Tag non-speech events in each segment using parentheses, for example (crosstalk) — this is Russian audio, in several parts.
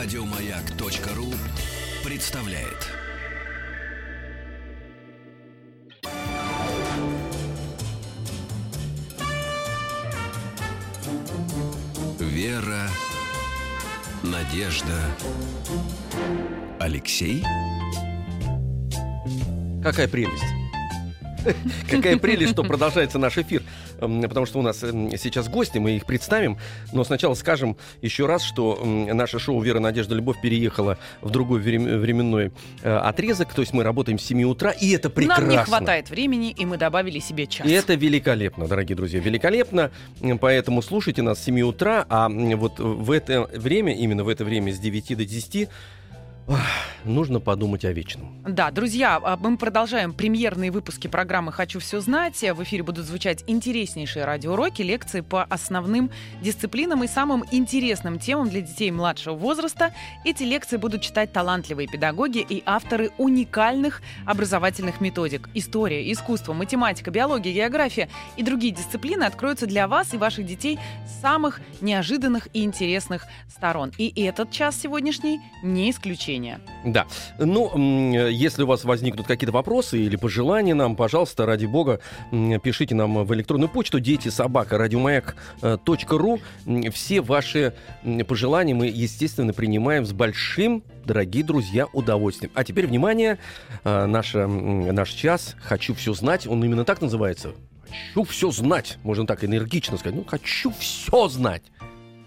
Радиомаяк.ру представляет. Вера, Надежда, Алексей. Какая прелесть. (laughs) Какая прелесть, что продолжается наш эфир. Эм, потому что у нас эм, сейчас гости, мы их представим. Но сначала скажем еще раз, что наше шоу «Вера, Надежда, Любовь» переехало в другой временной э, отрезок. То есть мы работаем с 7 утра, и это прекрасно. Нам не хватает времени, и мы добавили себе час. И это великолепно, дорогие друзья, великолепно. Поэтому слушайте нас с 7 утра, а вот в это время, именно в это время с 9 до 10 Нужно подумать о вечном. Да, друзья, а, мы продолжаем премьерные выпуски программы «Хочу все знать». В эфире будут звучать интереснейшие радиоуроки, лекции по основным дисциплинам и самым интересным темам для детей младшего возраста. Эти лекции будут читать талантливые педагоги и авторы уникальных образовательных методик. История, искусство, математика, биология, география и другие дисциплины откроются для вас и ваших детей с самых неожиданных и интересных сторон. И этот час сегодняшний не исключение обсуждения. Да. Ну, если у вас возникнут какие-то вопросы или пожелания нам, пожалуйста, ради бога, пишите нам в электронную почту дети собака радиомаяк.ру. Все ваши пожелания мы, естественно, принимаем с большим, дорогие друзья, удовольствием. А теперь, внимание, э, наш, наш час «Хочу все знать». Он именно так называется. Хочу все знать. Можно так энергично сказать. Ну, хочу все знать.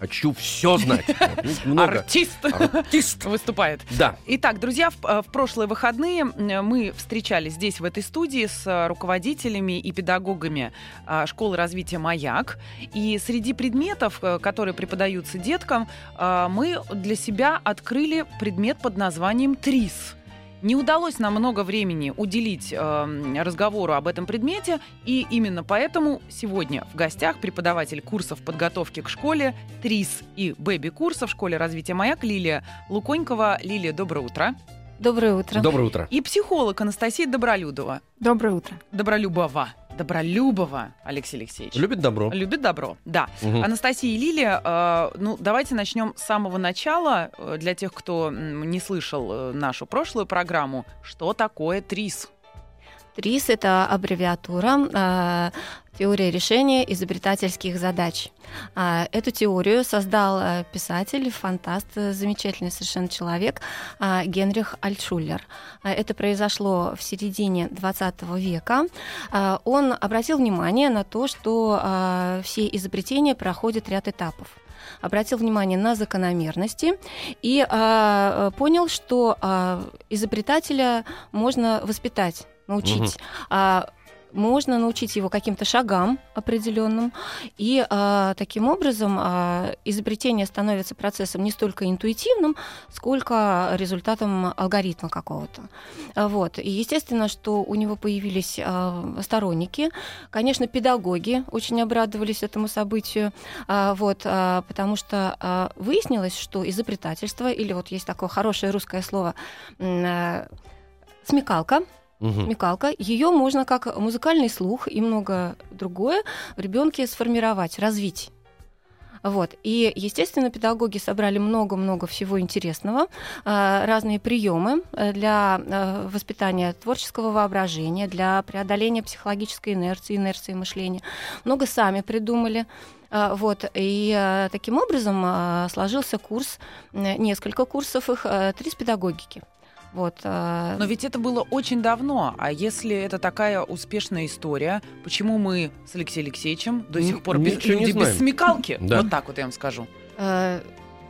Хочу все знать. (laughs) Много. Артист. Артист выступает. Да. Итак, друзья, в, э, в прошлые выходные мы встречались здесь, в этой студии, с э, руководителями и педагогами э, школы развития «Маяк». И среди предметов, которые преподаются деткам, мы для себя открыли предмет под названием «ТРИС». Не удалось нам много времени уделить э, разговору об этом предмете, и именно поэтому сегодня в гостях преподаватель курсов подготовки к школе ТРИС и бэби-курса в школе развития «Маяк» Лилия Луконькова. Лилия, доброе утро. Доброе утро. Доброе утро. И психолог Анастасия Добролюдова. Доброе утро. Добролюбова. Добролюбова, Алексей Алексеевич. Любит добро. Любит добро, да. Угу. Анастасия и Лилия, э, ну, давайте начнем с самого начала. Э, для тех, кто не слышал э, нашу прошлую программу, что такое ТРИС? ТРИС – это аббревиатура э, теория решения изобретательских задач. Э, эту теорию создал э, писатель, фантаст, замечательный совершенно человек э, Генрих Альтшуллер. Э, это произошло в середине 20 века. Э, он обратил внимание на то, что э, все изобретения проходят ряд этапов обратил внимание на закономерности и э, понял, что э, изобретателя можно воспитать научить. Угу. А, можно научить его каким-то шагам определенным, и а, таким образом а, изобретение становится процессом не столько интуитивным, сколько результатом алгоритма какого-то. Вот. И естественно, что у него появились а, сторонники. Конечно, педагоги очень обрадовались этому событию, а, вот, а, потому что а, выяснилось, что изобретательство, или вот есть такое хорошее русское слово, а, смекалка, угу. смекалка. Ее можно как музыкальный слух и много другое в ребенке сформировать, развить. Вот. И, естественно, педагоги собрали много-много всего интересного, а, разные приемы э, для э, воспитания творческого воображения, для преодоления психологической инерции, инерции мышления. Много сами придумали. А, вот, и э, таким образом сложился курс, несколько курсов их, три с педагогики. Вот. Э, Но ведь это было очень давно. А если это такая успешная история, почему мы с Алексеем Алексеевичем до сих пор без, люди без смекалки? Да. Вот так вот я вам скажу. Э,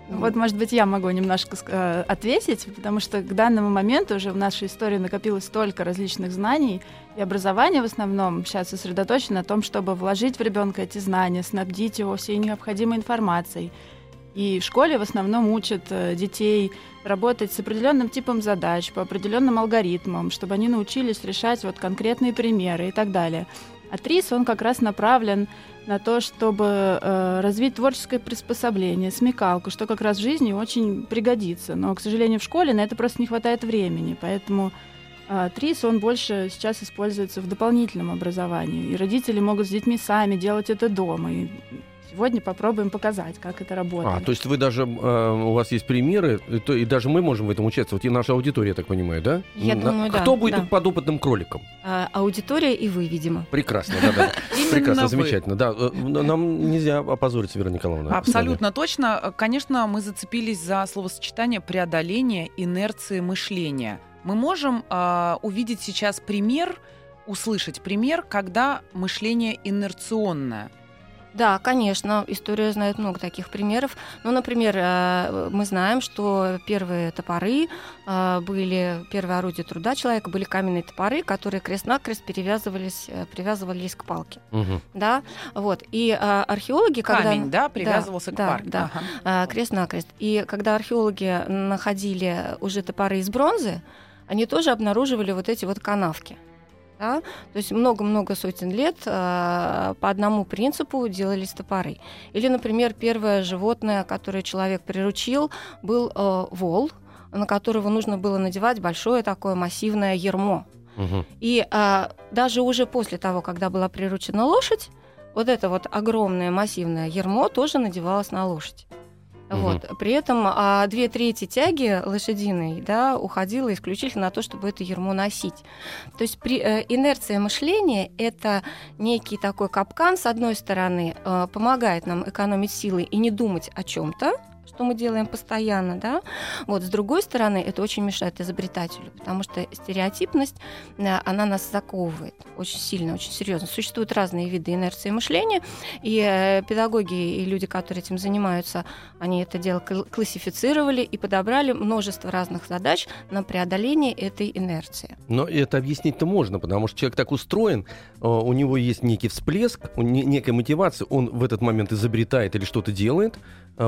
вот, может быть, я могу немножко э, ответить, потому что к данному моменту уже в нашей истории накопилось столько различных знаний, и образование в основном сейчас сосредоточено на том, чтобы вложить в ребенка эти знания, снабдить его всей необходимой информацией. И в школе в основном учат э, детей работать с определенным типом задач, по определенным алгоритмам, чтобы они научились решать вот конкретные примеры и так далее. А ТРИС, он как раз направлен на то, чтобы э, развить творческое приспособление, смекалку, что как раз в жизни очень пригодится. Но, к сожалению, в школе на это просто не хватает времени, поэтому э, ТРИС, он больше сейчас используется в дополнительном образовании. И родители могут с детьми сами делать это дома. И Сегодня попробуем показать, как это работает. А, то есть вы даже, э, у вас есть примеры, и, то, и даже мы можем в этом участвовать, и наша аудитория, я так понимаю, да? Я На- думаю, да, Кто будет да. подопытным кроликом? А, аудитория и вы, видимо. Прекрасно, да, да. (laughs) Прекрасно, замечательно. Да, э, нам нельзя опозориться, Вера Николаевна. Абсолютно точно. Конечно, мы зацепились за словосочетание преодоления инерции мышления. Мы можем а, увидеть сейчас пример, услышать пример, когда мышление инерционное. Да, конечно, история знает много таких примеров. Ну, например, э, мы знаем, что первые топоры э, были, первые орудия труда человека были каменные топоры, которые крест-накрест перевязывались, э, привязывались к палке. Мгм. Да, вот. И археологи, когда... Камень, да, привязывался к да, парку. да. Ага. крест-накрест. И когда археологи находили уже топоры из бронзы, они тоже обнаруживали вот эти вот канавки. Да? То есть много-много сотен лет э, по одному принципу делались топоры. Или, например, первое животное, которое человек приручил, был э, вол, на которого нужно было надевать большое такое массивное ермо. Мгм. И а, даже уже после того, когда была приручена лошадь, вот это вот огромное массивное ермо тоже надевалось на лошадь. Вот. При этом а, две трети тяги лошадиной да, уходила исключительно на то, чтобы это ермо носить. То есть при, э, инерция мышления – это некий такой капкан, с одной стороны, э, помогает нам экономить силы и не думать о чем-то, что мы делаем постоянно, да, вот, с другой стороны, это очень мешает изобретателю, потому что стереотипность, э, она нас заковывает очень сильно, очень серьезно. Существуют разные виды инерции мышления, и э, педагоги и люди, которые этим занимаются, они это дело кл- классифицировали и подобрали множество разных задач на преодоление этой инерции. Но это объяснить-то можно, потому что человек так устроен, э, у него есть некий всплеск, некая мотивация, он в этот момент изобретает или что-то делает,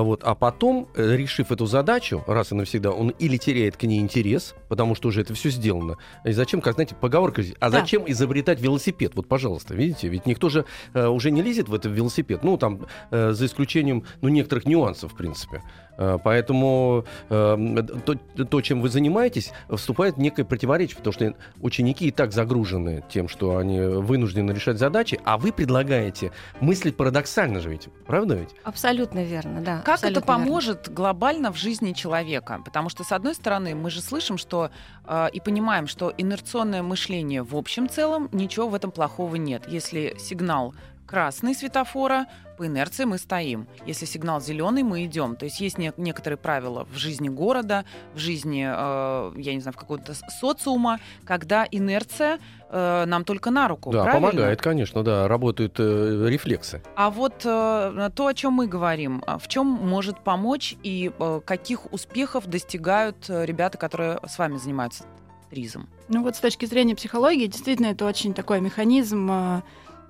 вот, а потом, э, решив эту задачу, раз и навсегда, он или теряет к ней интерес, потому что уже это все сделано. И зачем, как знаете, поговорка здесь, а Да. зачем изобретать велосипед? Вот, пожалуйста, видите, ведь никто же э, уже не лезет в этот велосипед, ну, там, э, за исключением, ну, некоторых нюансов, в принципе. Э, Поэтому э, то, то, чем вы занимаетесь, вступает в некое противоречие, потому что ученики и так загружены тем, что они вынуждены решать задачи, а вы предлагаете мыслить парадоксально же ведь, правда ведь? Абсолютно верно, да. Как это абсолютно верно. поможет глобально в жизни человека? Потому что, с одной стороны, мы же слышим, что э, и понимаем, что инерционное мышление в общем целом ничего в этом плохого нет. Если сигнал красный светофора, по инерции мы стоим. Если сигнал зеленый, мы идем. То есть есть не- некоторые правила в жизни города, в жизни, э, я не знаю, в какого-то социума, когда инерция э, нам только на руку. да, правильно? помогает, конечно, да, работают э, рефлексы. А вот э, то, о чем мы говорим, а в чем может помочь и э, каких успехов достигают э, ребята, которые с вами занимаются тризом? Ну вот с точки зрения психологии, действительно, это очень такой механизм, э,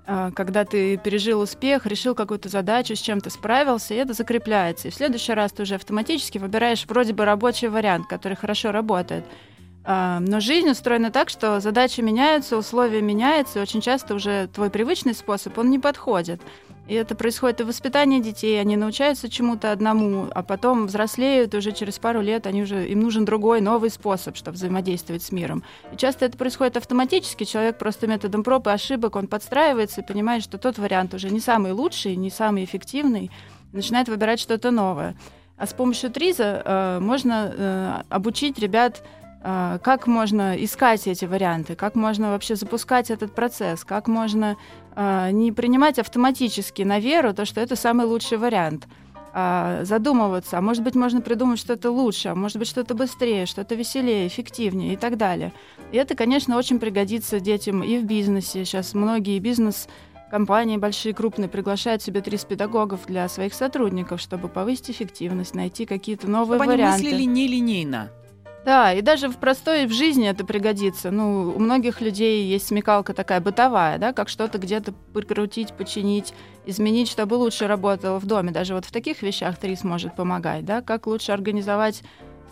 когда ты пережил успех, решил какую-то задачу, с чем-то справился, и это закрепляется. И в следующий раз ты уже автоматически выбираешь вроде бы рабочий вариант, который хорошо работает. А, Но жизнь устроена так, что задачи меняются, условия меняются, и очень часто уже твой привычный способ, он не подходит. И это происходит и в воспитании детей, они научаются чему-то одному, а потом взрослеют, уже через пару лет они уже, им нужен другой, новый способ, чтобы взаимодействовать с миром. И часто это происходит автоматически, человек просто методом проб и ошибок, он подстраивается и понимает, что тот вариант уже не самый лучший, не самый эффективный, начинает выбирать что-то новое. А с помощью ТРИЗа э, можно э, обучить ребят э, как можно искать эти варианты, как можно вообще запускать этот процесс, как можно не принимать автоматически на веру то, что это самый лучший вариант, а задумываться, а может быть можно придумать что-то лучше, а может быть что-то быстрее, что-то веселее, эффективнее и так далее. И это, конечно, очень пригодится детям и в бизнесе. Сейчас многие бизнес компании большие, крупные приглашают себе 30 педагогов для своих сотрудников, чтобы повысить эффективность, найти какие-то новые Чтобы они варианты. мыслили нелинейно. Да, и даже в простой в жизни это пригодится. Ну, у многих людей есть смекалка такая бытовая, да, как что-то где-то прикрутить, починить, изменить, чтобы лучше работало в доме. Даже вот в таких вещах ТРИС может помогать, да, как лучше организовать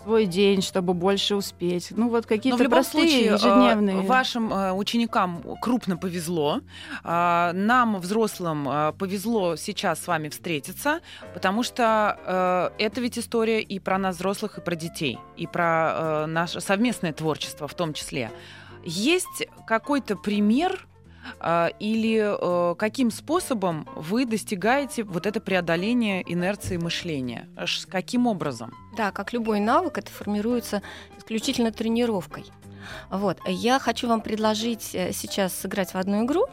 свой день, чтобы больше успеть. Ну, вот какие-то в любом простые случае, э, ежедневные. вашим э, ученикам крупно повезло. А, Нам, взрослым, э, повезло сейчас с вами встретиться, потому что это ведь история и про нас, взрослых, и про детей, и про наше совместное творчество в том числе. Есть какой-то пример Или э, каким способом вы достигаете вот это преодоление инерции мышления? Каким образом? Да, как любой навык, это формируется исключительно тренировкой. Вот. Я хочу вам предложить э, сейчас сыграть в одну игру.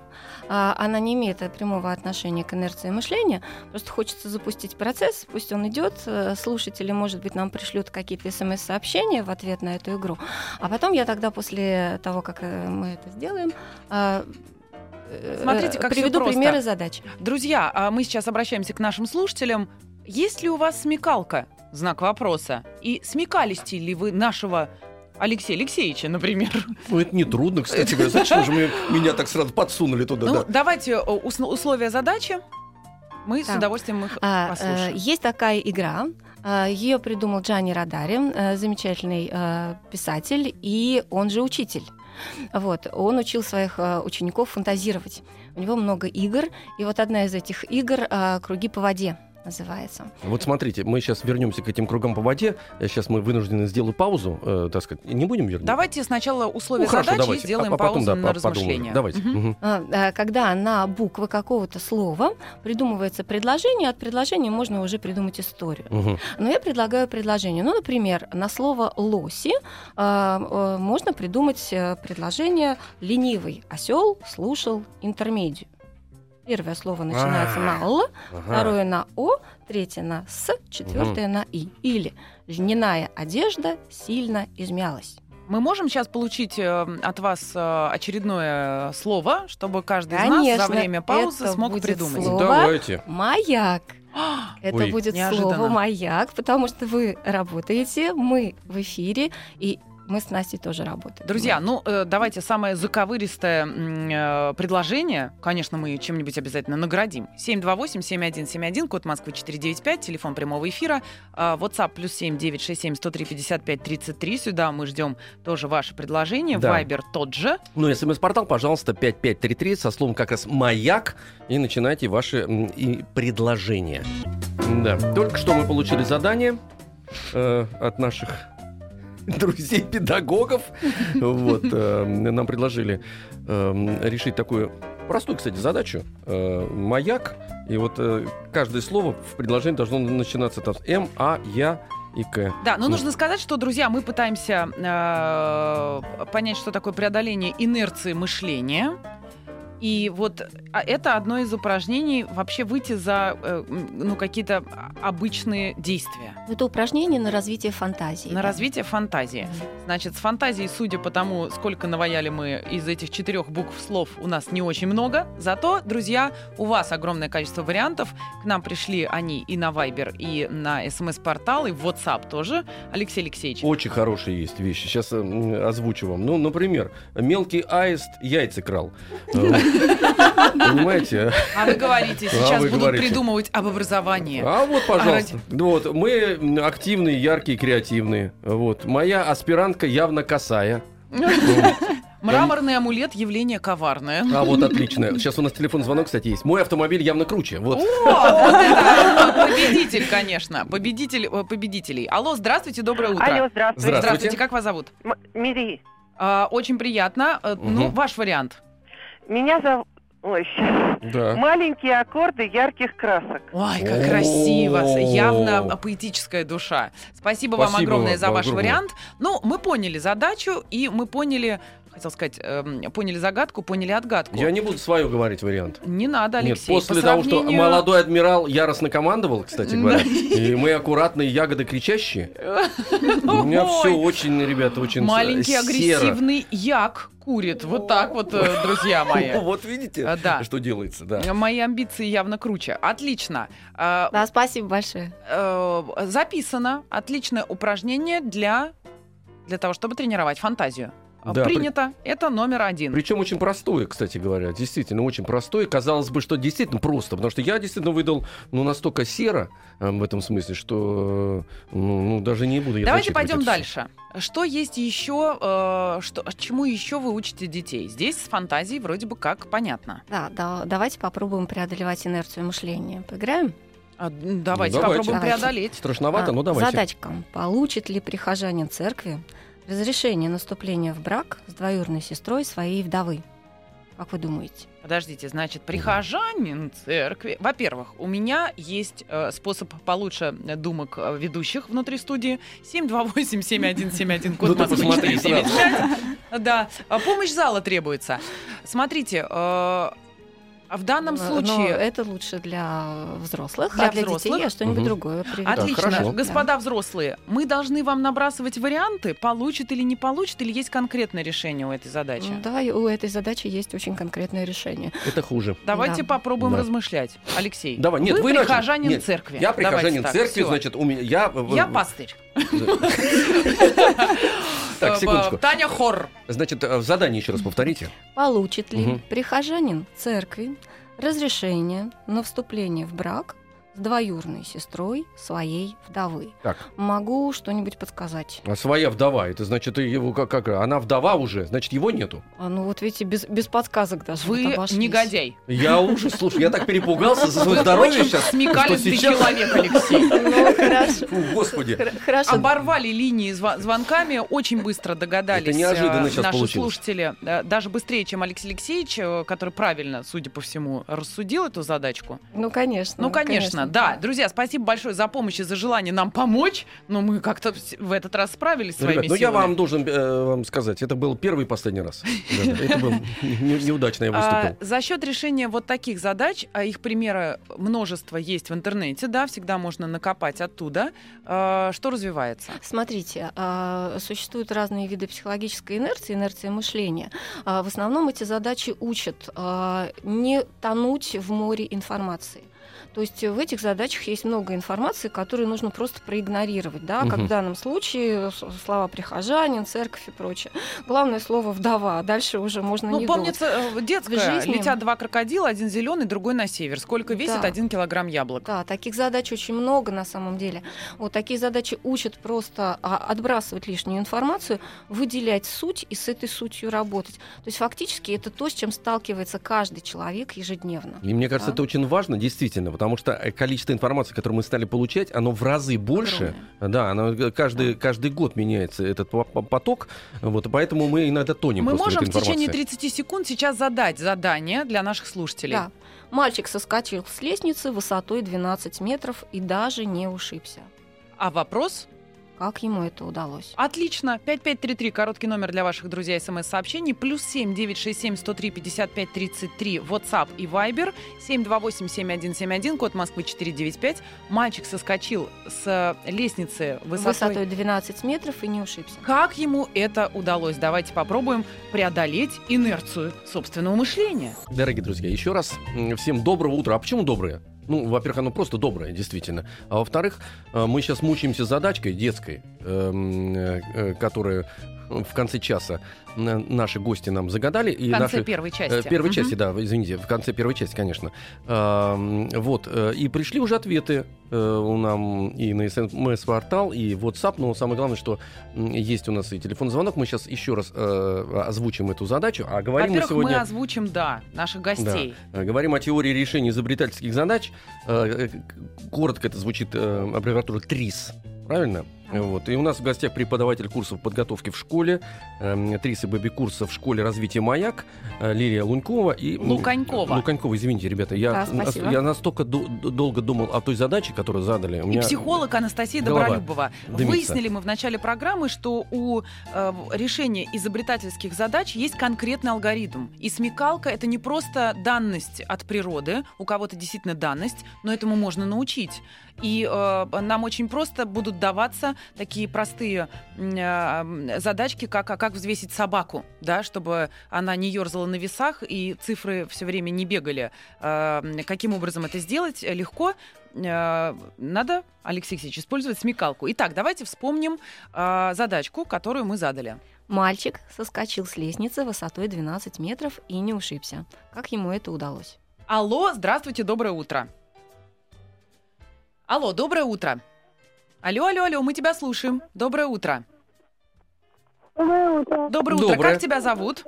А, Она не имеет э, прямого отношения к инерции мышления. Просто хочется запустить процесс, пусть он идет. Слушатели, может быть, нам пришлют какие-то смс-сообщения в ответ на эту игру. А потом я тогда, после того, как мы это сделаем, а, Смотрите, как приведу примеры задач. Друзья, а мы сейчас обращаемся к нашим слушателям. Есть ли у вас смекалка? Знак вопроса. И смекались ли вы нашего Алексея Алексеевича, например? Ну, это не трудно, кстати говоря. Зачем же вы меня так сразу подсунули туда? ну, да? давайте э, ус- условия задачи. Мы с Так. удовольствием их А, э, послушаем. есть такая игра. Ее придумал Джани Радари, э, замечательный э, писатель, и он же учитель. Вот, он учил своих э, учеников фантазировать. У него много игр, и вот одна из этих игр э, «Круги по воде» называется. Вот смотрите, мы сейчас вернемся к этим кругам по воде. Сейчас мы вынуждены сделать паузу, э, так сказать. Не будем вернуть? Давайте сначала условия Ну, хорошо, задачи давайте. и сделаем а, а потом, паузу да, на по- подумаем. Давайте. А, э, Когда на буквы какого-то слова придумывается предложение, от предложения можно уже придумать историю. Мгм. Но я предлагаю предложение. Ну, например, на слово лоси э, э, можно придумать э, предложение ленивый осел слушал интермедию. Первое слово начинается на л, второе на о, третье на с, четвертое на и. Или льняная одежда сильно измялась. Мы можем сейчас получить э, от вас э, очередное слово, чтобы каждый из нас Конечно, за время паузы это смог будет придумать. слово. Давайте. Маяк. (gasps) Это Ой. будет Неожиданно. слово маяк, потому что вы работаете, мы в эфире, и мы с Настей тоже работаем. Друзья, ну э, давайте самое заковыристое э, предложение. Конечно, мы чем-нибудь обязательно наградим. 728-7171, код Москвы 495, телефон прямого эфира. э, WhatsApp плюс 7 967 103 55 33. Сюда мы ждем тоже ваши предложения. Да. Вайбер тот же. Ну, смс-портал, пожалуйста, 5533 со словом как раз «маяк» и начинайте ваши и предложения. Да, только что мы получили задание э, от наших (laughs) друзей-педагогов. Вот, э, нам предложили э, решить такую простую, кстати, задачу. Э, «Маяк». И вот э, каждое слово в предложении должно начинаться там с «М», «А», «Я» и «К». Да, но Ну. нужно сказать, что, друзья, мы пытаемся э, понять, что такое преодоление инерции мышления. И вот а, это одно из упражнений вообще выйти за э, ну, какие-то обычные действия. Это упражнение на развитие фантазии. На развитие фантазии. Значит, с фантазией, судя по тому, сколько наваяли мы из этих четырех букв слов, у нас не очень много. Зато, друзья, у вас огромное количество вариантов. К нам пришли они и на Viber, и на смс-портал, и в WhatsApp тоже. Алексей Алексеевич. Очень хорошие есть вещи. Сейчас э, озвучу вам. Ну, например, мелкий аист яйца крал. (laughs) Понимаете? А вы говорите, А сейчас вы будут говорите. придумывать об образовании. А вот, пожалуйста. Вот, мы активные, яркие, креативные. Вот. Моя аспирантка явно косая. (laughs) Мраморный амулет явление коварное. А вот отлично. Сейчас у нас телефон звонок, кстати, есть. Мой автомобиль явно круче. О, Вот. это (laughs) победитель, конечно. Победитель э, победителей. Алло, здравствуйте, доброе утро. Алло, здравствуйте. Здравствуйте. Как вас зовут? Мири. А, Очень приятно. Э, Ну, ваш вариант. Меня зовут... Ой, щас. Да. Маленькие аккорды ярких красок. Ой, как красиво. Явно поэтическая душа. Спасибо, вам Спасибо огромное вам, за ваш огромное. вариант. Ну, мы поняли задачу, и мы поняли, хотел сказать, эм, поняли загадку, поняли отгадку. Я не буду свою говорить вариант. Не надо, Нет, Алексей. после по того, что сравнению- молодой адмирал яростно командовал, кстати говоря, и мы аккуратные ягоды кричащие, (laughs) у меня все очень, ребята, очень Маленький агрессивный як курит. Вот так вот, э, друзья (laughs) мои. Вот видите, Да. что делается, да. Мои амбиции явно круче. Отлично. А, Да, спасибо большое. э, Записано. Отличное упражнение для, для того, чтобы тренировать фантазию. Да, при- Принято. Это номер один. Причем очень простое, кстати говоря, действительно очень простое. Казалось бы, что действительно просто, потому что я действительно выдал ну настолько серо э, в этом смысле, что э, ну, ну, даже не буду. я Давайте пойдем дальше. Что есть еще, э, что, чему еще вы учите детей? Здесь с фантазией вроде бы как понятно. Да, да, давайте попробуем преодолевать инерцию мышления. Поиграем? А, давайте Ну, давайте. попробуем Давайте. преодолеть. Страшновато, А, но давайте. Задачка. Получит ли прихожанин церкви разрешение наступления в брак с двоюродной сестрой своей вдовы? Как вы думаете? Подождите, значит, прихожанин церкви. Во-первых, у меня есть э, способ получше думок э, ведущих внутри студии. 728-7171, код Ну Москвы посмотри 495. Да, а помощь зала требуется. Смотрите, э, а в данном Но случае... это лучше для взрослых, Для а для взрослых? детей я что-нибудь Мгм. другое приведу. Отлично. хорошо. Господа взрослые, мы должны вам набрасывать варианты, получит или не получит, или есть конкретное решение у этой задачи? Да, и у этой задачи есть очень конкретное решение. Это хуже. Давайте Да. попробуем Да. размышлять. Алексей, Давай, нет, вы, вы начали. прихожанин Нет, церкви. Я Давайте прихожанин так, церкви, всё. значит, у меня... Я, Я пастырь. (laughs) Так, Э, секундочку. Таня Хор. Значит, э, задание еще раз повторите. Получит ли прихожанин церкви разрешение на вступление в брак двоюрной сестрой своей вдовы? Так. Могу что-нибудь подсказать. А своя вдова, это значит, его как, как она вдова уже, значит, его нету. А, ну вот видите, без, без подсказок даже вот Вы обошлись. негодяй. Я ужас, слушай, я так перепугался за свое здоровье сейчас. сейчас- человек, Алексей. Ну, хорошо. Фу, господи. Хорошо. Оборвали линии звонками, очень быстро догадались Это неожиданно э, сейчас наши получилось. слушатели, э, даже быстрее, чем Алексей Алексеевич, э, который правильно, судя по всему, рассудил эту задачку. Ну, конечно. Ну, конечно, да. Друзья, спасибо большое за помощь и за желание нам помочь, но мы как-то в этот раз справились Ну, своими Ребят, ну я силами. вам должен э, вам сказать, это был первый и последний раз. (laughs) Это был не- неудачно я А, выступил. за счет решения вот таких задач, а их примеры множество есть в интернете, да, всегда можно накопать оттуда. А, что развивается? Смотрите, а, существуют разные виды психологической инерции, инерции мышления. А, В основном эти задачи учат а, не тонуть в море информации. То есть в этих задачах есть много информации, которую нужно просто проигнорировать, да, как Мгм. в данном случае слова прихожанин, церковь и прочее. Главное слово вдова, а дальше уже можно Ну, не помнится, э, детская. В жизни- Летят два крокодила, один зеленый, другой на север. Сколько весит Да. один килограмм яблок? Да, таких задач очень много на самом деле. Вот такие задачи учат просто а, отбрасывать лишнюю информацию, выделять суть и с этой сутью работать. То есть фактически это то, с чем сталкивается каждый человек ежедневно. И мне кажется, да. это очень важно, действительно, потому что э, количество информации, которое мы стали получать, оно в разы больше. Да, оно каждый, каждый год меняется этот по- по- поток, вот, и поэтому мы иногда тонем Мы можем в течение информации. 30 секунд сейчас задать задание для наших слушателей. Да. Мальчик соскочил с лестницы высотой 12 метров и даже не ушибся. А вопрос? Как ему это удалось? Отлично. 5533, короткий номер для ваших друзей смс-сообщений. Плюс 7 967 103 55 33, WhatsApp и Viber. 728 7171, код Москвы 495. Мальчик соскочил с лестницы высотой... Высотой 12 метров и не ушибся. Как ему это удалось? Давайте попробуем преодолеть инерцию собственного мышления. Дорогие друзья, еще раз всем доброго утра. А почему доброе? Ну, во-первых, оно просто доброе, действительно. А во-вторых, э, мы сейчас мучаемся задачкой детской, эм, э, э, которую в конце часа э, наши гости нам загадали. И В конце наши, первой Э, части. Первой части, да, извините, в конце первой части, конечно. Вот, э, и пришли уже ответы у нам и на смс-портал, и WhatsApp, но самое главное, что есть у нас и телефонный звонок, мы сейчас еще раз озвучим эту задачу, а говорим мы Во-первых, мы сегодня... озвучим, да, наших гостей. Э, Говорим о теории решения изобретательских задач. Коротко это звучит аббревиатура ТРИС. Правильно? Вот. И у нас в гостях преподаватель курсов подготовки в школе, э, ТРИС и БЭБИ-курса в школе развития «Маяк» э, Лилия Лунькова и... Луканькова. Луканькова, извините, ребята. Я, Да, я настолько ду- д- долго думал о той задаче, которую задали. У И меня психолог Анастасия Добролюбова. дымится. Выяснили мы в начале программы, что у э, решения изобретательских задач есть конкретный алгоритм. И смекалка это не просто данность от природы, у кого-то действительно данность, но этому можно научить. И э, нам очень просто будут даваться такие простые э, задачки, как, а как взвесить собаку, да, чтобы она не ерзала на весах и цифры все время не бегали. Э, каким образом это сделать? Легко. Э, Надо, Алексей Алексеевич, использовать смекалку. Итак, давайте вспомним э, задачку, которую мы задали. Мальчик соскочил с лестницы высотой 12 метров и не ушибся. Как ему это удалось? Алло, здравствуйте, доброе утро. Алло, доброе утро. Алло, алло, алло, мы тебя слушаем. Доброе утро. Доброе утро. Доброе утро. Доброе. Как тебя зовут?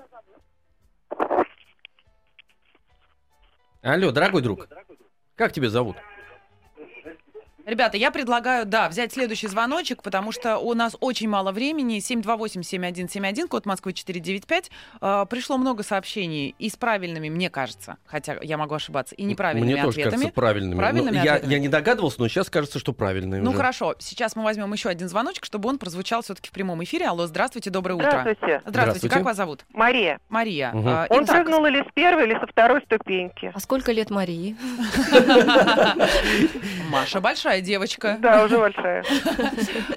Алло, дорогой друг. Как тебя зовут? Ребята, я предлагаю, да, взять следующий звоночек, потому что у нас очень мало времени. 728-7171, код Москвы 495. Э, пришло много сообщений и с правильными, мне кажется, хотя я могу ошибаться, и неправильными Мне тоже ответами. кажется правильными. Правильными Ну, я, ответами? я не догадывался, но сейчас кажется, что правильные Ну уже. хорошо, сейчас мы возьмем еще один звоночек, чтобы он прозвучал все-таки в прямом эфире. Алло, здравствуйте, доброе утро. Здравствуйте. Здравствуйте, Здравствуйте. как вас зовут? Мария. Мария. Мгм. Э, Он итак, прыгнул или с первой, или со второй ступеньки? А сколько лет Марии? Маша большая девочка. Да, уже большая.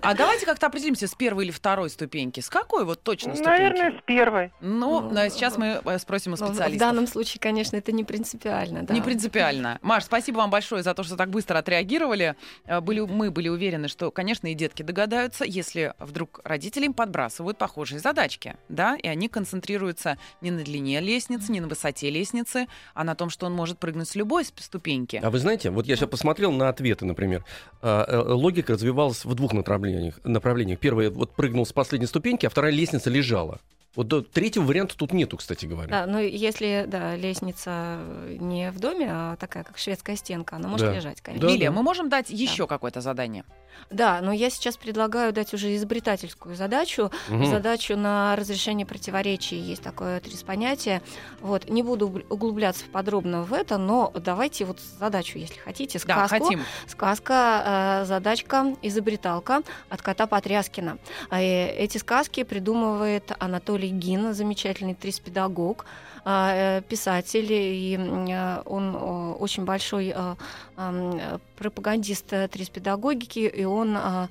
А давайте как-то определимся, с первой или второй ступеньки. С какой вот точно ступеньки? Наверное, с первой. Ну, Ну, сейчас мы э, спросим у Ну, В специалистов. данном случае, конечно, это не принципиально. Да. Не принципиально. Маш, спасибо вам большое за то, что так быстро отреагировали. Э, Были, мы были уверены, что, конечно, и детки догадаются, если вдруг родители им подбрасывают похожие задачки, да, и они концентрируются не на длине лестницы, не на высоте лестницы, а на том, что он может прыгнуть с любой ступеньки. А вы знаете, вот я сейчас посмотрел на ответы, например. А, э, Логика развивалась в двух направлениях. направлениях. Первое, вот прыгнул с последней ступеньки, а вторая лестница лежала. Вот до- третьего варианта тут нету, кстати говоря. Да, ну если да, лестница не в доме, а такая как шведская стенка, она может Да. лежать, конечно. Да, Лилия, да. мы можем дать еще какое-то задание? Да, но я сейчас предлагаю дать уже изобретательскую задачу, Мгм. задачу на разрешение противоречий. Есть такое три понятия. Вот не буду угл- углубляться подробно в это, но давайте вот задачу, если хотите, Да, сказку. хотим. Сказка, э, задачка, изобреталка от кота Потряскина. Э, Эти сказки придумывает Анатолий Гин, замечательный трис-педагог, а, э, писатель, и э, он очень большой э, пропагандист э, трис-педагогики, и он а,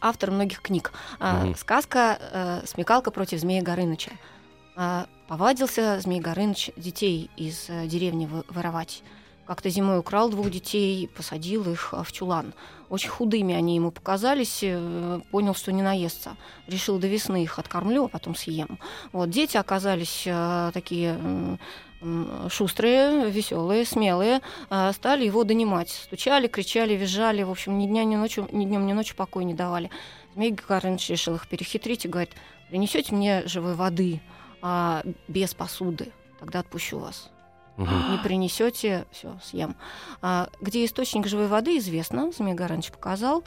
автор многих книг. А, Мгм. Сказка «Смекалка против змея Горыныча». А, Повадился змей Горыныч детей из деревни воровать. Как-то зимой украл двух детей, посадил их э, в чулан. Очень худыми они ему показались, э, понял, что не наестся. Решил до весны их откормлю, а потом съем. Вот, дети оказались э, такие шустрые, веселые, смелые, э, стали его донимать. Стучали, кричали, визжали, в общем, ни дня, ни ночью, ни днем, ни ночью покоя не давали. Змей Горыныч решил их перехитрить и говорит, принесете мне живой воды а, без посуды, тогда отпущу вас. Мгм. Не принесете, все, съем. А, где источник живой воды, известно, Змей Горыныч показал,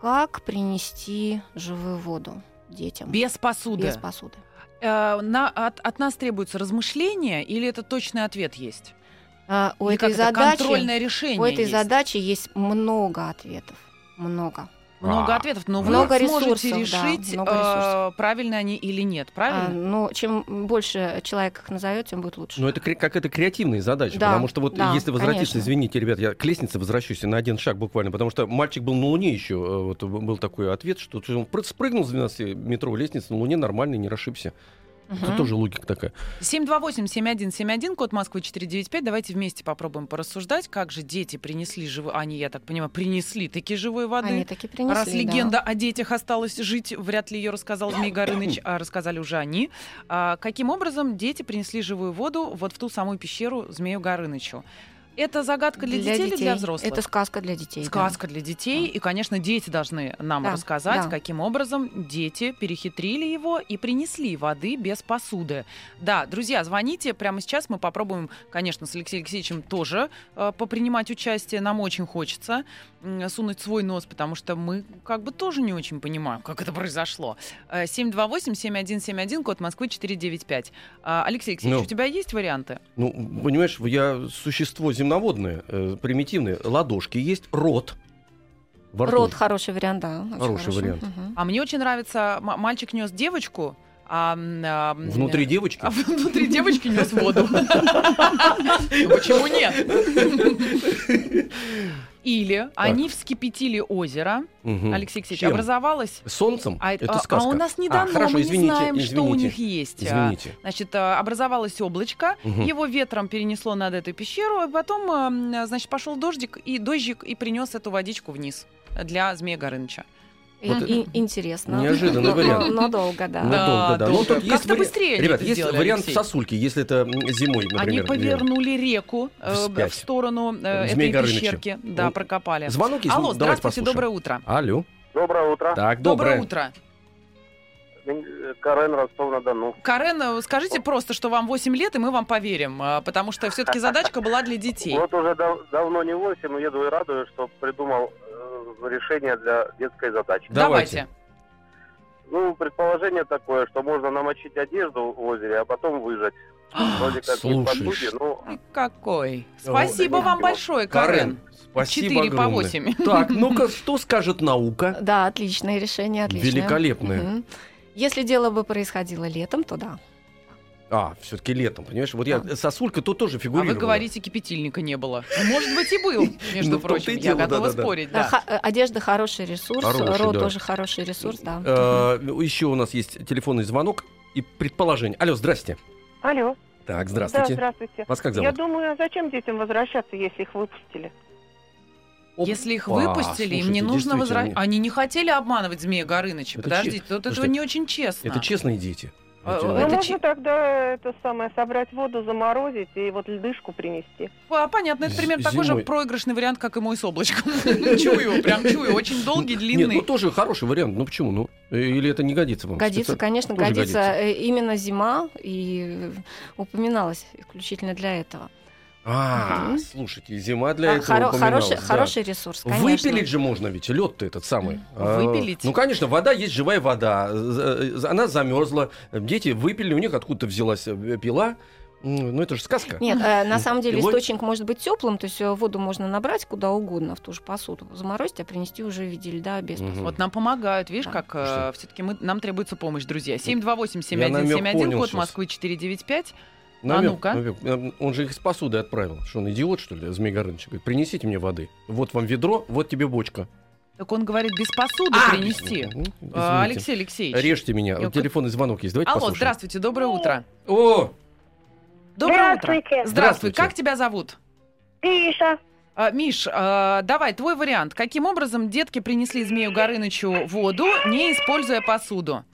как принести живую воду детям Без посуды. без посуды. Э, на- от, от нас требуется размышление или это точный ответ есть? А, у Или этой задачи, контрольное решение у этой есть? задачи есть много ответов, много. Много А. ответов, но Много вы сможете ресурсов, да, решить, много э, правильно они или нет, А, правильно? но чем больше человек их назовет, тем будет лучше. Но это кре- какая-то креативная задача, Да, потому что вот да, если возвратиться, конечно. извините, ребят, я к лестнице возвращусь на один шаг буквально, потому что мальчик был на Луне еще, э, вот был такой ответ, что он пры- спрыгнул с 12-метровой лестницы на Луне нормально, не расшибся. Это Мгм. тоже логика такая. 728-7171, код Москвы 495. Давайте вместе попробуем порассуждать, как же дети принесли живой... Они, я так понимаю, принесли таки живой воды. Они таки принесли, Раз да. легенда о детях осталась жить, вряд ли ее рассказал Змей Горыныч, а рассказали уже они. А, каким образом дети принесли живую воду вот в ту самую пещеру Змею Горынычу? Это загадка для, детей, или для взрослых? Это сказка для детей. да. Сказка для детей, и, конечно, дети должны нам Да, рассказать, да. каким образом дети перехитрили его и принесли воды без посуды. Да, друзья, звоните прямо сейчас, мы попробуем, конечно, с Алексеем Алексеевичем тоже э, попринимать участие, нам очень хочется м, сунуть свой нос, потому что мы как бы тоже не очень понимаем, как это произошло. Э, 728-7171, код Москвы 495. А, Алексей Алексеевич, Ну. у тебя есть варианты? Ну, понимаешь, я существо земноводное, э, примитивное. Ладошки есть, рот. Во рту. Рот хороший вариант, да. очень Хороший вариант. Мгм. А мне очень нравится, м- мальчик нес девочку, а, а, м, Внутри девочки. (laughs) А внутри девочки нес воду. (laughs) Почему нет? (laughs) Или они вскипятили озеро, Мгм. Алексей Алексеевич, Чем? образовалось... Солнцем? А, это а- сказка. а у нас не А, дано, хорошо, мы извините, не знаем, что у извините. них есть. А, Извините. Значит, а, образовалось облачко, Мгм. его ветром перенесло над эту пещеру, и потом, а, значит, пошел дождик и дождик и принес эту водичку вниз для Змея Горыныча. Вот и- интересно. Неожиданный Но- вариант. Но, но долго, да. Ну, долго, да. Ну, долго. тут есть Как-то вари- быстрее Ребят, есть сделали, вариант Алексей. сосульки, если это зимой, например. Они повернули реку э, в сторону э, Змей этой Горыныча. пещерки. Да, Ну, прокопали. Звонок есть? Алло, Давайте здравствуйте, послушаем. доброе утро. Алло. Доброе утро. Так, Доброе доброе. утро. Э, Карен Ростов-на-Дону. Карен, э, скажите просто, что вам 8 лет, и мы вам поверим, а, потому что все-таки задачка была для детей. Вот уже дав- давно не 8, еду и радуюсь, что придумал э, решение для детской задачи. Давайте. Ну, предположение такое, что можно намочить одежду в озере, а потом выжать. (gasps) Вроде как не ну, Ой, Какой. Спасибо вот. вам большое, Карен. спасибо Четыре по огромное. восемь. Так, (laughs) ну-ка, что скажет наука? Да, отличное решение, отличное. Великолепное. Мгм. Если дело бы происходило летом, то да. А, все-таки летом, понимаешь? Вот я сосулька тут тоже А фигурировала. вы говорите, кипятильника не было. Ну, Может быть, и был, (laughs) между Ну, прочим. Я готова спорить, А, э, одежда хороший ресурс, ро тоже хороший ресурс, да. Э, Еще у нас есть телефонный звонок и предположение. Алло, здрасте. Алло. Так, Да, здравствуйте. здравствуйте. Вас как Я зовут? думаю, а зачем детям возвращаться, если их выпустили? Если их выпустили, им не слушайте, нужно возвращать. Они не хотели обманывать Змея Горыныча. Это Подождите, че- вот это Слушайте, не очень честно. Это честные дети. А, Ну, Ну, это можно чи- тогда это самое, собрать воду, заморозить и вот льдышку принести. А, понятно, это примерно такой же проигрышный вариант, как и мой с облачком. (laughs) Чую, прям чую. Очень долгий, Нет, длинный. ну тоже хороший вариант. Ну почему? Ну э, или это не годится вам? Годится, конечно, годится. Э, Именно зима и э, упоминалась исключительно для этого. А, Мгм. слушайте, зима для А, этого хоро- хороший, да. хороший ресурс, конечно. Выпилить же можно ведь, лед-то этот самый. А, Выпилить? Ну, конечно, вода есть живая вода. З- Она замерзла. Дети выпили, у них откуда-то взялась э, пила. Ну, это же сказка. Нет, э, на самом деле Пилой? источник может быть теплым, то есть э, воду можно набрать куда угодно в ту же посуду, заморозить, а принести уже в виде льда без посуды. Вот нам помогают, видишь, Да. как все-таки мы, нам требуется помощь, друзья. Я намёк 728-7171, понял код. Москвы 495. Намёк, ну-ка. намёк. Э, Он же их с посуды отправил. Что он идиот, что ли, Змей Горыныч? Говорит, принесите мне воды. Вот вам ведро, вот тебе бочка. Так он говорит, без посуды А, принести. Извините. А, Алексей Алексеевич. Режьте меня. Я- Телефонный звонок есть. Давайте Алло, послушаем. здравствуйте, доброе утро. О, Доброе утро. Здравствуйте. Здравствуй, Здравствуйте. как тебя зовут? Миша. А, Миш, а, давай, твой вариант. Каким образом детки принесли Змею Горынычу воду, не используя посуду?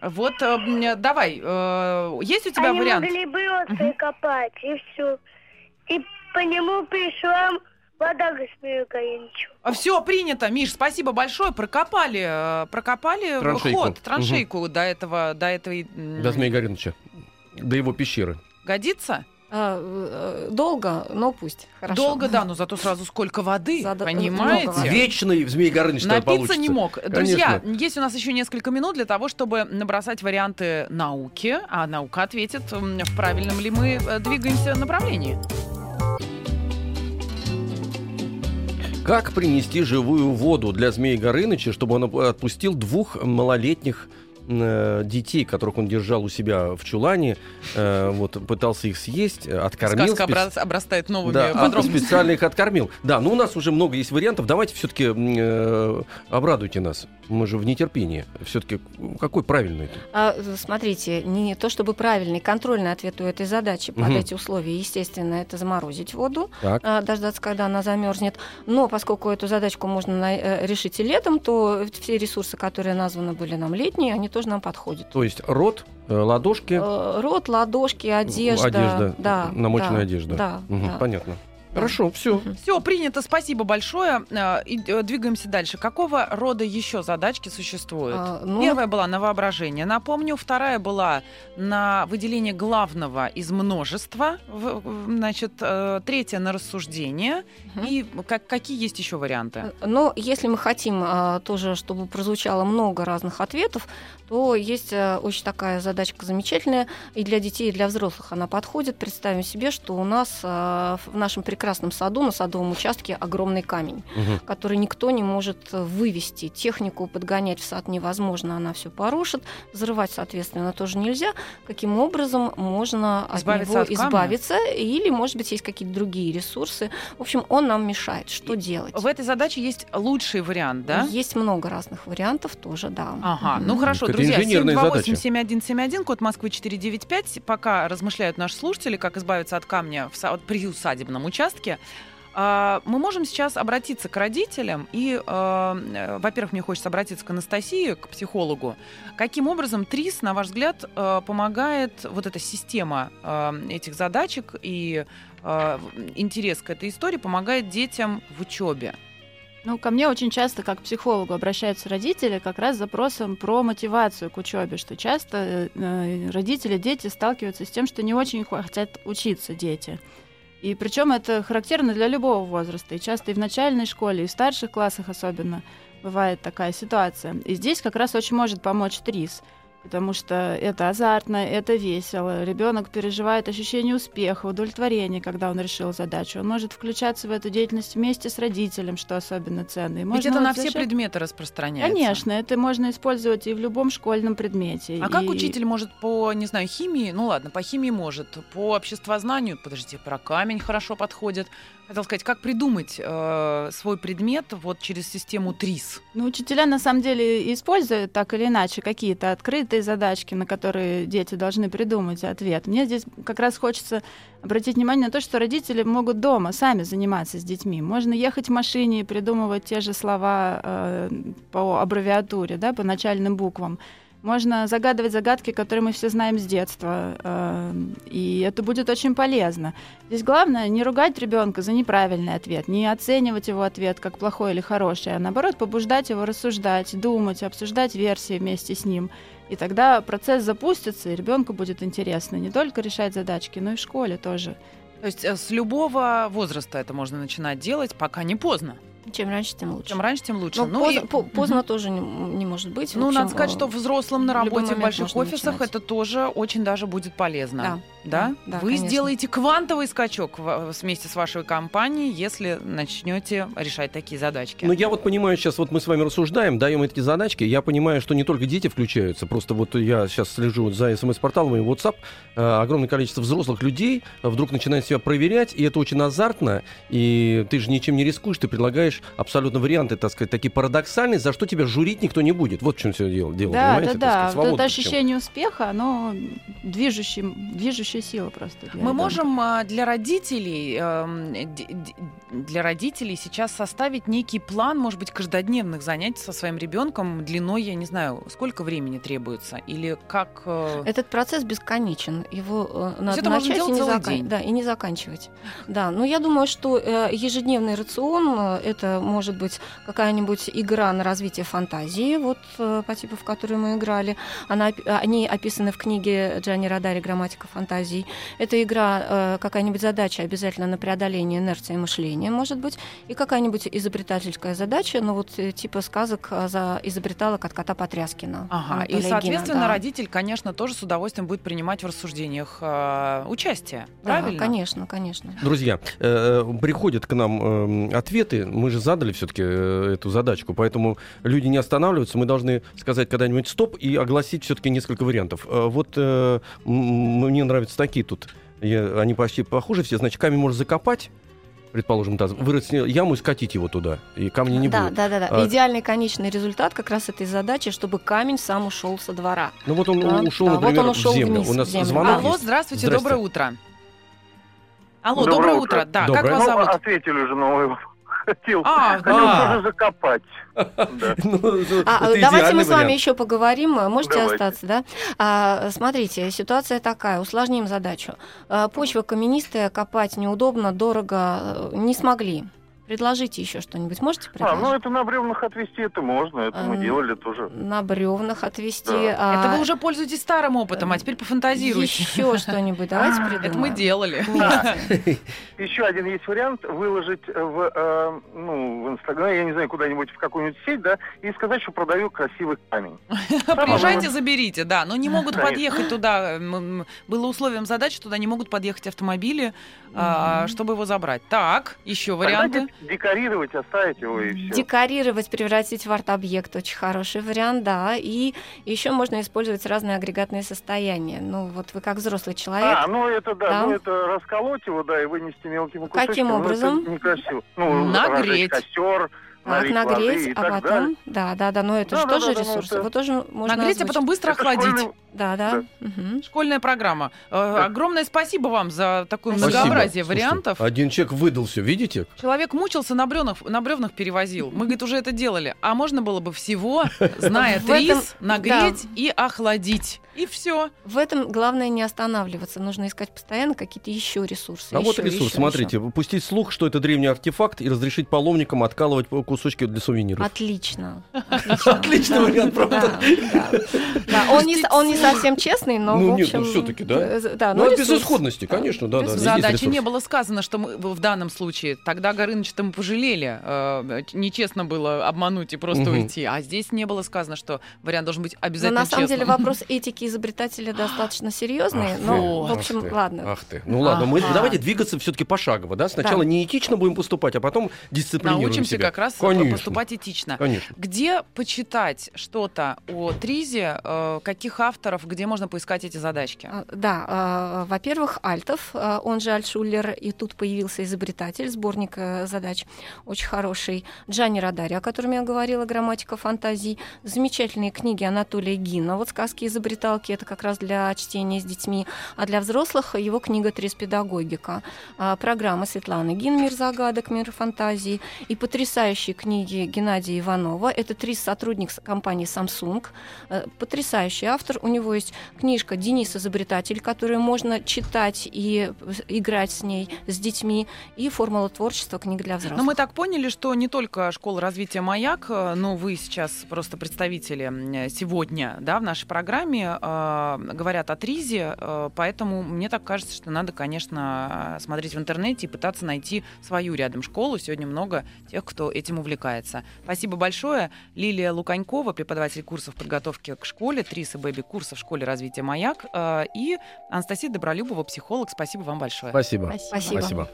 Вот, э, давай, э, есть у тебя Они вариант? могли бы копать, и все. И по нему пришла вода к Змею Горынычу. Все принято, Миш, спасибо большое. Прокопали, э, прокопали Траншейку. ход, траншейку до этого, до этой. м, до Змея Горыныча. До его пещеры. Годится? А, э, долго, но пусть. Хорошо. Долго, да, но зато сразу сколько воды, Зада- понимаете? много воды. Вечный Змей Горыныч Напиться получится. не мог. Друзья, Конечно. есть у нас еще несколько минут для того, чтобы набросать варианты науки, а наука ответит, в правильном ли мы э, двигаемся направлении. Как принести живую воду для Змея Горыныча, чтобы он отпустил двух малолетних э, детей, которых он держал у себя в чулане, э, вот пытался их съесть, э, откормил. Сказка спец- обрастает новыми Да, а подробностями. специально их откормил. Да, ну у нас уже много есть вариантов. Давайте все-таки обрадуйте нас. Мы же в нетерпении. Все-таки какой правильный это? А, э, смотрите, не то чтобы правильный, контрольный ответ у этой задачи под Мгм. эти условия, естественно, это заморозить воду, Так. а, дождаться, когда она замерзнет. Но поскольку эту задачку можно на- э, решить и летом, то все ресурсы, которые названы были нам летние, они тоже нам подходят. То есть рот, э, ладошки, Э, Рот, ладошки, одежда. одежда, да, намоченная да, одежда. Да, Мгм, да. Понятно. Хорошо, все. Все, принято, спасибо большое. Э, и, э, двигаемся дальше. Какого рода еще задачки существуют? А, ну, Первая была на воображение. Напомню, вторая была на выделение главного из множества. Значит, э, третья на рассуждение. Мгм. И как, какие есть еще варианты? Но если мы хотим а, тоже, чтобы прозвучало много разных ответов, то есть очень такая задачка замечательная и для детей, и для взрослых она подходит. Представим себе, что у нас в нашем прекрасном саду, на садовом участке огромный камень, Мгм. который никто не может э, вывести. Технику подгонять в сад невозможно, она все порушит. Взрывать, соответственно, тоже нельзя. Каким образом можно от Избавиться него от камня? избавиться? Или, может быть, есть какие-то другие ресурсы. В общем, он нам мешает. Что делать? В этой задаче есть лучший вариант, да? Есть много разных вариантов тоже, да. Ага, ну хорошо, Это друзья, инженерная 728-7171, код Москвы 495. Пока размышляют наши слушатели, как избавиться от камня в при усадебном участке. А, Мы можем сейчас обратиться к родителям и, э, э, во-первых, мне хочется обратиться к Анастасии, к психологу. Каким образом ТРИС, на ваш взгляд, э, помогает вот эта система э, этих задачек и э, интерес к этой истории помогает детям в учебе? Ну, ко мне очень часто, как к психологу, обращаются родители как раз с запросом про мотивацию к учебе, что часто э, родители, дети сталкиваются с тем, что не очень хотят учиться дети. И причем это характерно для любого возраста, и часто и в начальной школе, и в старших классах особенно бывает такая ситуация. И здесь как раз очень может помочь ТРИС – потому что это азартно, это весело. Ребенок переживает ощущение успеха, удовлетворения, когда он решил задачу. Он может включаться в эту деятельность вместе с родителем, что особенно ценно. И Ведь это вот на все предметы распространяется. Конечно, это можно использовать и в любом школьном предмете. А и... как учитель может по, не знаю, химии, ну ладно, по химии может, по обществознанию, подождите, про камень хорошо подходит. Хотел сказать, как придумать э, свой предмет вот через систему ТРИС? Ну, учителя на самом деле используют так или иначе какие-то открытые задачки, на которые дети должны придумать ответ. Мне здесь как раз хочется обратить внимание на то, что родители могут дома сами заниматься с детьми. Можно ехать в машине и придумывать те же слова э, по аббревиатуре, да, по начальным буквам. Можно загадывать загадки, которые мы все знаем с детства, э, и это будет очень полезно. Здесь главное не ругать ребенка за неправильный ответ, не оценивать его ответ как плохой или хороший, а наоборот побуждать его рассуждать, думать, обсуждать версии вместе с ним. И тогда процесс запустится, и ребенку будет интересно не только решать задачки, но и в школе тоже. То есть э, с любого возраста это можно начинать делать, пока не поздно. Чем раньше, тем лучше. Чем раньше, тем лучше. Ну, ну поздно, и... по поздно угу. тоже не, не может быть. Ну, общем, надо сказать, что взрослым на работе в больших офисах начинать. это тоже очень даже будет полезно. Да. Да? да Вы конечно. сделаете квантовый скачок вместе с вашей компанией, если начнете решать такие задачки. Ну, я вот понимаю, сейчас вот мы с вами рассуждаем, даем эти задачки. Я понимаю, что не только дети включаются. Просто вот я сейчас слежу за смс-порталом и WhatsApp. Э, огромное количество взрослых людей вдруг начинает себя проверять, и это очень азартно. И ты же ничем не рискуешь, ты предлагаешь абсолютно варианты, так сказать, такие парадоксальные, за что тебя журить никто не будет. Вот в чем все дело. дело да, да, да. Вот это ощущение успеха, оно движущий, движущая сила просто. Мы ребенка. можем а, для родителей, эм, для родителей сейчас составить некий план, может быть, каждодневных занятий со своим ребенком длиной, я не знаю, сколько времени требуется или как. Э, Этот процесс бесконечен, его э, надо это начать и не, закан... да, и не заканчивать. Да, но я думаю, что э, ежедневный рацион это может быть какая-нибудь игра на развитие фантазии, вот по типу, в которую мы играли. Она, они описаны в книге Джани Радари «Грамматика фантазии» фантазий. Это игра, э, какая-нибудь задача обязательно на преодоление инерции мышления, может быть, и какая-нибудь изобретательская задача, ну вот э, типа сказок э, за изобреталок от кота Потряскина. Ага, и, соответственно, да. родитель, конечно, тоже с удовольствием будет принимать в рассуждениях э, участие, правильно? Да, конечно, конечно. Друзья, э, приходят к нам э, ответы, мы же задали все-таки э, эту задачку, поэтому люди не останавливаются, мы должны сказать когда-нибудь стоп и огласить все-таки несколько вариантов. Э, вот э, мне нравится такие тут. Я, они почти похожи все. Значит, камень можно закопать, предположим, таз, вырыть яму и скатить его туда, и камни не да, будет. Да, да, да. А... Идеальный конечный результат как раз этой задачи, чтобы камень сам ушел со двора. Ну вот он да, ушел, да, например, вот он ушел в землю. Вниз, У нас в землю. звонок Алло, есть. здравствуйте, Здрасте. доброе утро. Алло, доброе, доброе утро. утро. Да, доброе. как вас зовут? Ну, ответили уже на мой хотел, а, хотел тоже закопать. (laughs) Ну, а, давайте мы с вами еще поговорим. Можете Давайте. остаться, да? А, смотрите, ситуация такая. Усложним задачу. А, почва каменистая, копать неудобно, дорого. Не смогли. Предложите еще что-нибудь. Можете А, предложить? ну это на бревнах отвести, это можно, это мы делали тоже. На бревнах отвести. Да. Это а, вы уже пользуетесь старым опытом, а теперь пофантазируйте. Еще (laughs) что-нибудь. Давайте придумаем. Это мы делали. Вместе. Еще один есть вариант выложить в, э, ну, в Инстаграм, я не знаю, куда-нибудь в какую-нибудь сеть, да, и сказать, что продаю красивый камень. (laughs) Приезжайте, заберите, да. Но не могут подъехать туда. Было условием задачи, туда не могут подъехать автомобили, а, чтобы его забрать. Так, еще варианты. Декорировать, оставить его и все. Декорировать, превратить в арт-объект очень хороший вариант, да. И еще можно использовать разные агрегатные состояния. Ну, вот вы как взрослый человек. А, ну это да, Да. ну это расколоть его, да, и вынести мелкими кусочками. Каким ну, это образом? некрасиво. Ну, Нагреть. костер, Так, налить воды нагреть, и а так потом, далее. да, да, да, но это Да, же да, тоже да, да, ну, ресурс. это- Его тоже можно Нагреть, а озвучить. потом быстро Это охладить. школьный- Да, да. мгм. Школьная программа. Э, Огромное спасибо вам за такое Спасибо. многообразие Слушайте, вариантов. Один человек выдал все, видите? Человек мучился, на бревнах, на бревнах перевозил. Мы, говорит, уже это делали. А можно было бы всего, зная (laughs) трис, нагреть и охладить. И все. В этом главное не останавливаться. Нужно искать постоянно какие-то еще ресурсы. А вот ресурс, еще, смотрите, пустить слух, что это древний артефакт, и разрешить паломникам откалывать кусочки для сувениров. Отлично. (laughs) Отлично, Отличный вариант, правда? Да, он не совсем честный, но Ну, в нет, ну, общем... всё-таки, да. э, да Ну, но от ресурс. безысходности, конечно, да, да. Задачи ресурс. не было сказано, что мы в данном случае тогда Горыныча-то мы пожалели. э, Нечестно было обмануть и просто Мгм. уйти. А здесь не было сказано, что вариант должен быть Но обязательно на самом деле честным. вопрос этики изобретателя достаточно серьезный. Ах Но, ты, в общем, ах ты, ладно. Ах ты. Ну ладно, мы давайте двигаться все-таки пошагово, да? Сначала Да. неэтично будем поступать, а потом дисциплинируем Научимся себя. как раз Конечно. поступать этично. Конечно. Где почитать что-то о Тризе? э, Каких авторов? Где можно поискать эти задачки? А, Да, а, во-первых, Альтов, а, он же Альтшулер, и тут появился изобретатель, сборник э, задач очень хороший. Джани Радари, о котором я говорила, «Грамматика фантазий». Замечательные книги Анатолия Гина, вот «Сказки изобреталки», это как раз для чтения с детьми. А для взрослых его книга «Трис педагогика». А, Программа Светланы Гин «Мир загадок», «Мир фантазии». И потрясающие книги Геннадия Иванова. Это Трис сотрудник компании Samsung. Э, Потрясающий автор. У него есть книжка «Денис изобретатель», которую можно читать и э, играть с ней, с детьми. И «Формула творчества. Книга для взрослых». Но мы так поняли, что не только школа развития «Маяк», э, но вы сейчас просто представители м, сегодня да, в нашей программе э, говорят о ТРИЗе, э, поэтому мне так кажется, что надо, конечно, э, смотреть в интернете и пытаться найти свою рядом школу. Сегодня много тех, кто этим увлекается. Спасибо большое. Лилия Луканькова, преподаватель курсов подготовки к школе, ТРИЗ и Бэби курса в школе развития «Маяк», э, и Анастасия Добролюбова, психолог. Спасибо вам большое. Спасибо. Спасибо. Спасибо.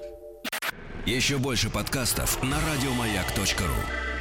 Еще больше подкастов на радиомаяк.ру.